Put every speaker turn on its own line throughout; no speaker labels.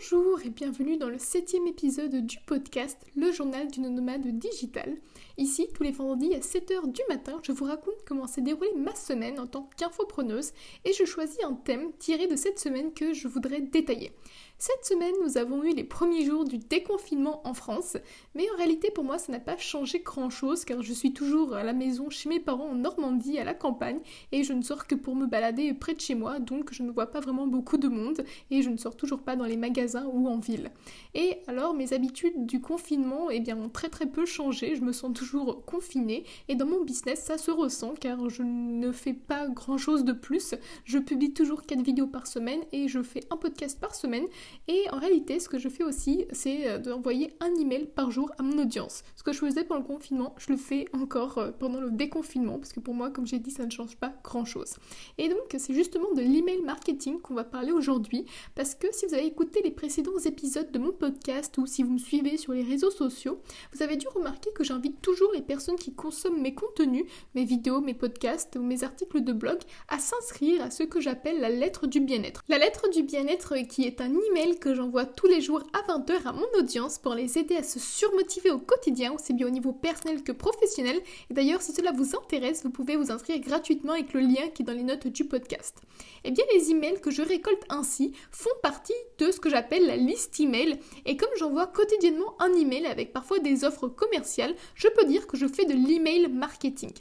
Bonjour et bienvenue dans le septième épisode du podcast Le journal d'une nomade digitale. Ici, tous les vendredis à 7h du matin, je vous raconte comment s'est déroulée ma semaine en tant qu'infopreneuse et je choisis un thème tiré de cette semaine que je voudrais détailler. Cette semaine, nous avons eu les premiers jours du déconfinement en France, mais en réalité pour moi ça n'a pas changé grand-chose car je suis toujours à la maison chez mes parents en Normandie, à la campagne, et je ne sors que pour me balader près de chez moi, donc je ne vois pas vraiment beaucoup de monde et je ne sors toujours pas dans les magasins ou en ville. Et alors mes habitudes du confinement eh bien, ont très très peu changé, je me sens toujours confinée et dans mon business ça se ressent car je ne fais pas grand-chose de plus, je publie toujours 4 vidéos par semaine et je fais un podcast par semaine et en réalité, ce que je fais aussi, c'est euh, d'envoyer un email par jour à mon audience. Ce que je faisais pendant le confinement, je le fais encore euh, pendant le déconfinement, parce que pour moi, comme j'ai dit, ça ne change pas grand-chose. Et donc, c'est justement de l'email marketing qu'on va parler aujourd'hui, parce que si vous avez écouté les précédents épisodes de mon podcast, ou si vous me suivez sur les réseaux sociaux, vous avez dû remarquer que j'invite toujours les personnes qui consomment mes contenus, mes vidéos, mes podcasts ou mes articles de blog, à s'inscrire à ce que j'appelle la lettre du bien-être. La lettre du bien-être qui est un email que j'envoie tous les jours à 20h à mon audience pour les aider à se surmotiver au quotidien, aussi bien au niveau personnel que professionnel. Et d'ailleurs, si cela vous intéresse, vous pouvez vous inscrire gratuitement avec le lien qui est dans les notes du podcast. Eh bien, les emails que je récolte ainsi font partie de ce que j'appelle la liste email. Et comme j'envoie quotidiennement un email avec parfois des offres commerciales, je peux dire que je fais de l'email marketing.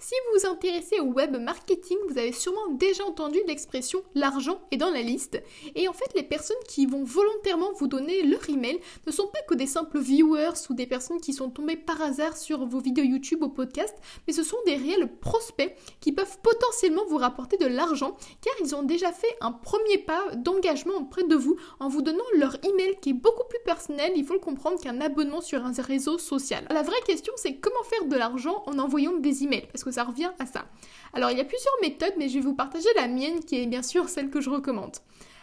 Si vous vous intéressez au web marketing, vous avez sûrement déjà entendu l'expression l'argent est dans la liste. Et en fait, les personnes qui vont volontairement vous donner leur email ne sont pas que des simples viewers ou des personnes qui sont tombées par hasard sur vos vidéos YouTube ou podcast, mais ce sont des réels prospects qui peuvent potentiellement vous rapporter de l'argent car ils ont déjà fait un premier pas d'engagement auprès de vous en vous donnant leur email qui est beaucoup plus personnel, il faut le comprendre, qu'un abonnement sur un réseau social. La vraie question c'est comment faire de l'argent en envoyant des emails? Parce que ça revient à ça. Alors il y a plusieurs méthodes mais je vais vous partager la mienne qui est bien sûr celle que je recommande.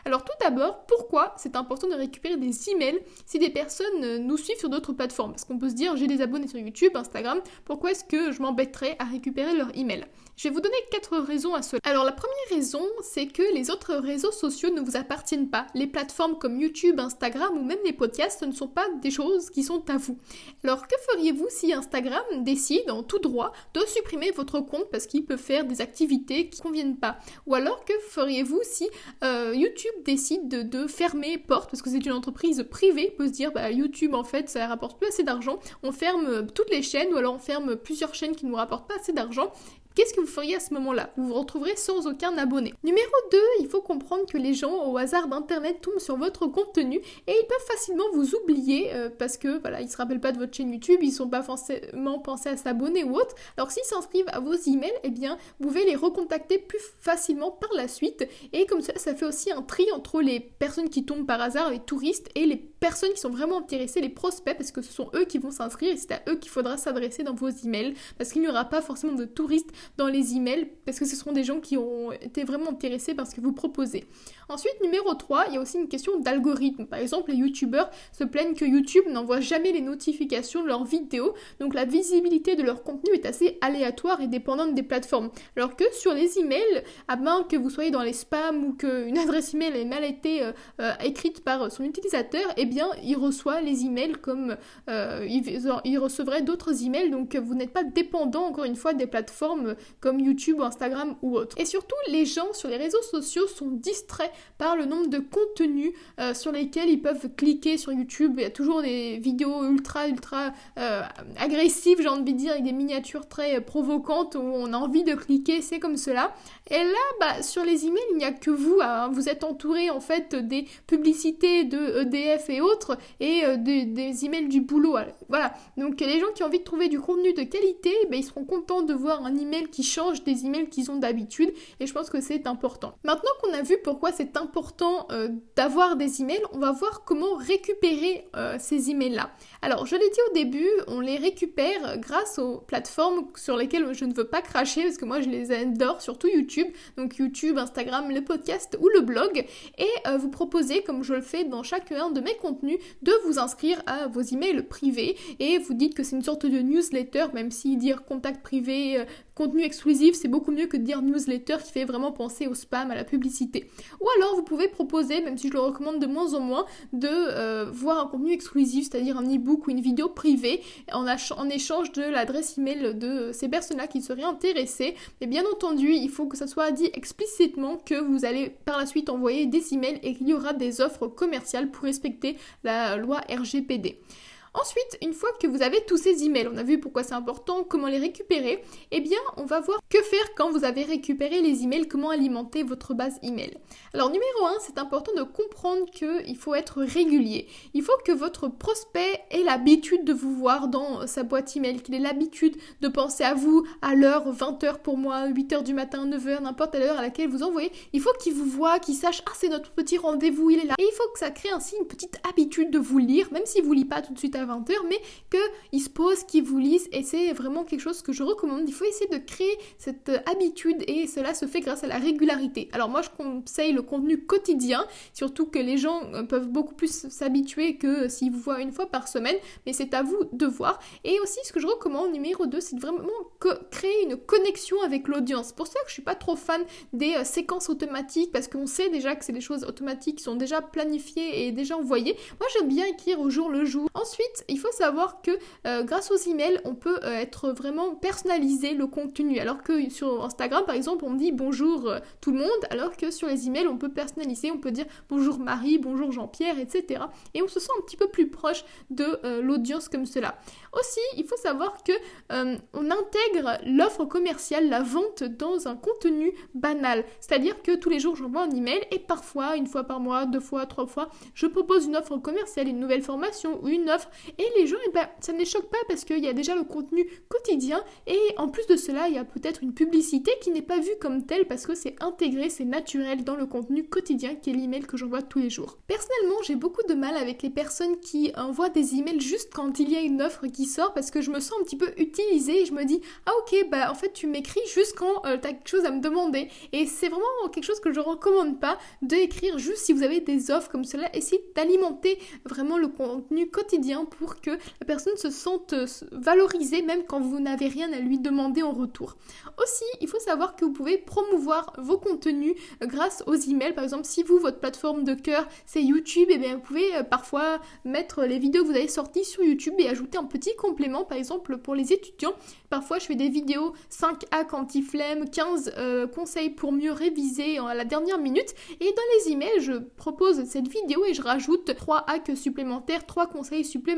Alors tout d'abord, pourquoi c'est important de récupérer des emails si des personnes euh, nous suivent sur d'autres plateformes? Parce qu'on peut se dire j'ai des abonnés sur YouTube, Instagram, pourquoi est-ce que je m'embêterais à récupérer leur email je vais vous donner quatre raisons à cela. Alors la première raison, c'est que les autres réseaux sociaux ne vous appartiennent pas. Les plateformes comme YouTube, Instagram ou même les podcasts, ce ne sont pas des choses qui sont à vous. Alors que feriez-vous si Instagram décide en tout droit de supprimer votre compte parce qu'il peut faire des activités qui ne conviennent pas? Ou alors que feriez-vous si euh, YouTube décide de, fermer porte parce que c'est une entreprise privée, peut se dire bah, YouTube en fait ça rapporte plus assez d'argent, on ferme toutes les chaînes ou alors on ferme plusieurs chaînes qui ne nous rapportent pas assez d'argent Qu'est-ce que vous feriez à ce moment-là? Vous vous retrouverez sans aucun abonné. Numéro 2, il faut comprendre que les gens au hasard d'internet tombent sur votre contenu et ils peuvent facilement vous oublier euh, parce que voilà, ils se rappellent pas de votre chaîne YouTube, ils sont pas forcément pensés à s'abonner ou autre. Alors s'ils s'inscrivent à vos emails, eh bien, vous pouvez les recontacter plus facilement par la suite et comme ça ça fait aussi un tri entre les personnes qui tombent par hasard, les touristes et les personnes qui sont vraiment intéressées, les prospects parce que ce sont eux qui vont s'inscrire et c'est à eux qu'il faudra s'adresser dans vos emails parce qu'il n'y aura pas forcément de touristes dans les emails parce que ce seront des gens qui ont été vraiment intéressés par ce que vous proposez. Ensuite, numéro 3, il y a aussi une question d'algorithme. Par exemple, les youtubeurs se plaignent que YouTube n'envoie jamais les notifications de leurs vidéos, donc la visibilité de leur contenu est assez aléatoire et dépendante des plateformes. Alors que sur les emails, à moins que vous soyez dans les spams ou qu'une adresse email ait mal été euh, euh, écrite par son utilisateur, eh bien, il reçoit les emails comme euh, il, recevrait d'autres emails, donc vous n'êtes pas dépendant, encore une fois, des plateformes comme YouTube ou Instagram ou autre. Et surtout, les gens sur les réseaux sociaux sont distraits par le nombre de contenus euh, sur lesquels ils peuvent cliquer sur YouTube. Il y a toujours des vidéos ultra, ultra euh, agressives, j'ai envie de dire, avec des miniatures très provocantes où on a envie de cliquer, c'est comme cela. Et là, bah, sur les emails, il n'y a que vous. Hein. Vous êtes entouré en fait des publicités de EDF et autres et euh, des, emails du boulot. Voilà. Donc les gens qui ont envie de trouver du contenu de qualité, bah, ils seront contents de voir un email qui change des emails qu'ils ont d'habitude et je pense que c'est important. Maintenant qu'on a vu pourquoi c'est important euh, d'avoir des emails, on va voir comment récupérer euh, ces emails-là. Alors je l'ai dit au début, on les récupère grâce aux plateformes sur lesquelles je ne veux pas cracher parce que moi je les adore, surtout YouTube, donc YouTube, Instagram, le podcast ou le blog et euh, vous proposez, comme je le fais dans chacun de mes de vous inscrire à vos emails privés. Et vous dites que c'est une sorte de newsletter, même si dire contact privé, contenu exclusif, c'est beaucoup mieux que de dire newsletter qui fait vraiment penser au spam, à la publicité. Ou alors vous pouvez proposer, même si je le recommande de moins en moins, de euh, voir un contenu exclusif, c'est-à-dire un e-book ou une vidéo privée en, en échange de l'adresse email de ces personnes-là qui seraient intéressées. Mais bien entendu, il faut que ça soit dit explicitement que vous allez par la suite envoyer des emails et qu'il y aura des offres commerciales pour respecter la loi RGPD. Ensuite, une fois que vous avez tous ces emails, on a vu pourquoi c'est important, comment les récupérer, eh bien, on va voir que faire quand vous avez récupéré les emails, comment alimenter votre base email. Alors, numéro 1, c'est important de comprendre qu'il faut être régulier. Il faut que votre prospect ait l'habitude de vous voir dans sa boîte email, qu'il ait l'habitude de penser à vous à l'heure 20h pour moi, 8h du matin, 9h, n'importe quelle heure à laquelle vous envoyez. Il faut qu'il vous voit, qu'il sache, ah, c'est notre petit rendez-vous, il est là. Et il faut que ça crée ainsi une petite habitude de vous lire, même s'il vous lit pas tout de suite à 20h, mais qu'il se pose, qu'il vous lise, et c'est vraiment quelque chose que je recommande. Il faut essayer de créer cette habitude, et cela se fait grâce à la régularité. Alors moi, je conseille le contenu quotidien, surtout que les gens euh, peuvent beaucoup plus s'habituer que s'ils vous voient une fois par semaine, mais c'est à vous de voir. Et aussi, ce que je recommande, numéro 2, c'est vraiment créer une connexion avec l'audience. Pour ça que je suis pas trop fan des euh, séquences automatiques, parce qu'on sait déjà que c'est des choses automatiques qui sont déjà planifiées et déjà envoyées. Moi, j'aime bien écrire au jour le jour. Ensuite, il faut savoir que euh, grâce aux emails, on peut euh, être vraiment personnaliser le contenu. Alors que sur Instagram, par exemple, on dit bonjour euh, tout le monde, alors que sur les emails, on peut personnaliser, on peut dire bonjour Marie, bonjour Jean-Pierre, etc. Et on se sent un petit peu plus proche de l'audience comme cela. Aussi, il faut savoir que on intègre l'offre commerciale, la vente dans un contenu banal. C'est-à-dire que tous les jours, j'envoie un email et parfois, une fois par mois, deux fois, trois fois, je propose une offre commerciale, une nouvelle formation ou une offre et les gens, eh ben, ça ne les choque pas parce qu'il y a déjà le contenu quotidien. Et en plus de cela, il y a peut-être une publicité qui n'est pas vue comme telle parce que c'est intégré, c'est naturel dans le contenu quotidien qui est l'email que j'envoie tous les jours. Personnellement, j'ai beaucoup de mal avec les personnes qui envoient des emails juste quand il y a une offre qui sort parce que je me sens un petit peu utilisée et je me dis ah ok bah en fait tu m'écris juste quand euh, tu as quelque chose à me demander et c'est vraiment quelque chose que je recommande pas d'écrire juste si vous avez des offres comme cela. Essayez d'alimenter vraiment le contenu quotidien pour que la personne se sente euh, valorisée même quand vous n'avez rien à lui demander en retour. Aussi, il faut savoir que vous pouvez promouvoir vos contenus euh, grâce aux emails. Par exemple, si vous, votre plateforme de cœur, c'est YouTube, et eh bien vous pouvez euh, parfois mettre les vidéos que vous avez sorties sur YouTube et ajouter un petit complément, par exemple pour les étudiants. Parfois, je fais des vidéos 5 hacks anti-flemme, 15 conseils pour mieux réviser à la dernière minute. Et dans les emails, je propose cette vidéo et je rajoute 3 hacks supplémentaires, 3 conseils supplémentaires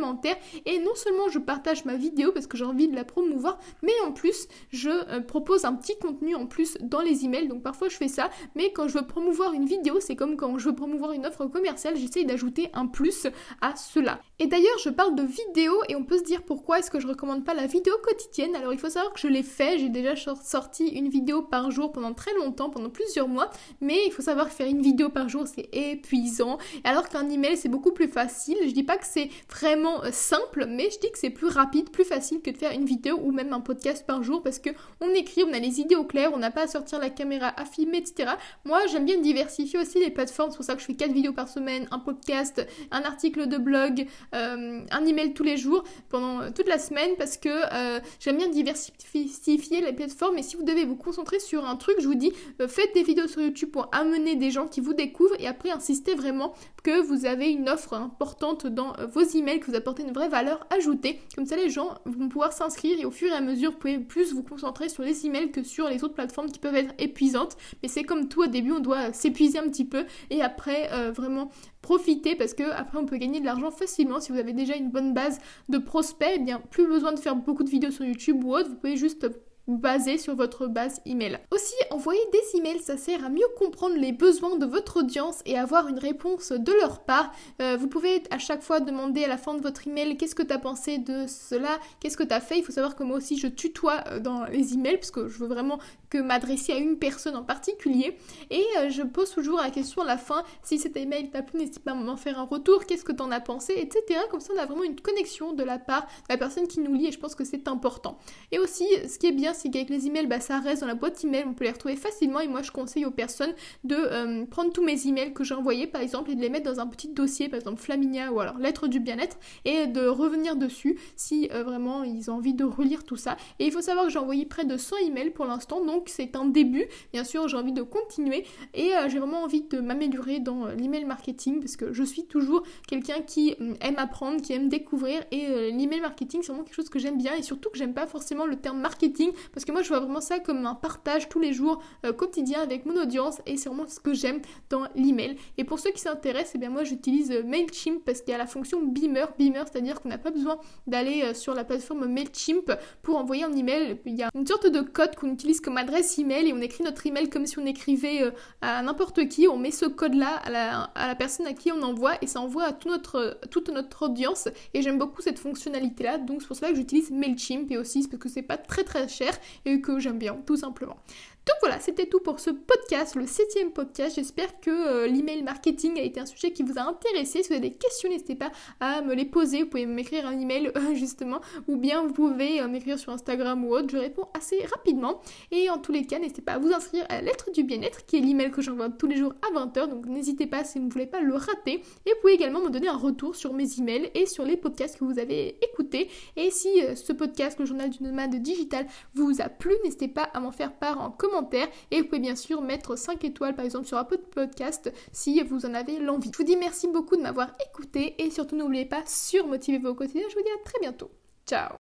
et non seulement je partage ma vidéo parce que j'ai envie de la promouvoir, mais en plus je euh, propose un petit contenu en plus dans les emails. Donc parfois je fais ça, mais quand je veux promouvoir une vidéo, c'est comme quand je veux promouvoir une offre commerciale, j'essaye d'ajouter un plus à cela. Et d'ailleurs, je parle de vidéo et on peut se dire pourquoi est-ce que je recommande pas la vidéo quotidienne. Alors il faut savoir que je l'ai fait, j'ai déjà sorti une vidéo par jour pendant très longtemps, pendant plusieurs mois, mais il faut savoir que faire une vidéo par jour c'est épuisant, alors qu'un email c'est beaucoup plus facile. Je dis pas que c'est vraiment euh, simple, mais je dis que c'est plus rapide, plus facile que de faire une vidéo ou même un podcast par jour parce que on écrit, on a les idées au clair, on n'a pas à sortir la caméra, à filmer, etc. Moi, j'aime bien diversifier aussi les plateformes, c'est pour ça que je fais 4 vidéos par semaine, un podcast, un article de blog, euh, un email tous les jours pendant toute la semaine parce que euh, j'aime bien diversifier les plateformes et si vous devez vous concentrer sur un truc, je vous dis, faites des vidéos sur YouTube pour amener des gens qui vous découvrent et après insistez vraiment que vous avez une offre importante dans vos emails, que vous apportez une vraie valeur ajoutée. Comme ça, les gens vont pouvoir s'inscrire et au fur et à mesure, vous pouvez plus vous concentrer sur les emails que sur les autres plateformes qui peuvent être épuisantes. Mais c'est comme tout, au début, on doit s'épuiser un petit peu et après, euh, vraiment profiter parce que après on peut gagner de l'argent facilement si vous avez déjà une bonne base de prospects, eh bien plus besoin de faire beaucoup de vidéos sur YouTube ou autre, vous pouvez juste basé sur votre base email. Aussi, envoyer des emails, ça sert à mieux comprendre les besoins de votre audience et avoir une réponse de leur part. Euh, vous pouvez à chaque fois demander à la fin de votre email qu'est-ce que tu as pensé de cela, qu'est-ce que tu as fait? Il faut savoir que moi aussi je tutoie euh, dans les emails parce que je veux vraiment que m'adresser à une personne en particulier. Et euh, je pose toujours la question à la fin, si cet email t'a plu, n'hésite pas à m'en faire un retour, qu'est-ce que t'en as pensé, etc. Comme ça on a vraiment une connexion de la part de la personne qui nous lit et je pense que c'est important. Et aussi, ce qui est bien, c'est qu'avec les emails, bah, ça reste dans la boîte email, on peut les retrouver facilement et moi je conseille aux personnes de euh, prendre tous mes emails que j'ai envoyés par exemple et de les mettre dans un petit dossier, par exemple Flaminia ou alors lettre du bien-être et de revenir dessus si euh, vraiment ils ont envie de relire tout ça. Et il faut savoir que j'ai envoyé près de 100 emails pour l'instant, donc c'est un début. Bien sûr, j'ai envie de continuer et euh, j'ai vraiment envie de m'améliorer dans l'email marketing parce que je suis toujours quelqu'un qui hum, aime apprendre, qui aime découvrir et l'email marketing c'est vraiment quelque chose que j'aime bien et surtout que j'aime pas forcément le terme marketing parce que moi je vois vraiment ça comme un partage tous les jours euh, quotidien avec mon audience et c'est vraiment ce que j'aime dans l'email. Et pour ceux qui s'intéressent, eh bien moi j'utilise euh, Mailchimp parce qu'il y a la fonction Beamer, Beamer, c'est-à-dire qu'on n'a pas besoin d'aller euh, sur la plateforme Mailchimp pour envoyer un email. Il y a une sorte de code qu'on utilise comme adresse email et on écrit notre email comme si on écrivait à n'importe qui. On met ce code-là à la, à la, personne à qui on envoie et ça envoie à notre, toute notre audience. Et j'aime beaucoup cette fonctionnalité-là, donc c'est pour cela que j'utilise Mailchimp et aussi parce que c'est pas très très cher et que j'aime bien, tout simplement. Donc voilà, c'était tout pour ce podcast, le septième podcast. J'espère que euh, l'email marketing a été un sujet qui vous a intéressé. Si vous avez des questions, n'hésitez pas à me les poser. Vous pouvez m'écrire un email euh, justement, ou bien vous pouvez euh, m'écrire sur Instagram ou autre. Je réponds assez rapidement. Et en tous les cas, n'hésitez pas à vous inscrire à la lettre du bien-être, qui est l'email que j'envoie tous les jours à 20h. Donc n'hésitez pas si vous ne voulez pas le rater. Et vous pouvez également me donner un retour sur mes emails et sur les podcasts que vous avez écoutés. Et si ce podcast, le journal du nomade digital, vous a plu, n'hésitez pas à m'en faire part en commentaire et vous pouvez bien sûr mettre 5 étoiles par exemple sur un de Podcast si vous en avez l'envie. Je vous dis merci beaucoup de m'avoir écouté et surtout n'oubliez pas sur motivez-vous au quotidien. Je vous dis à très bientôt. Ciao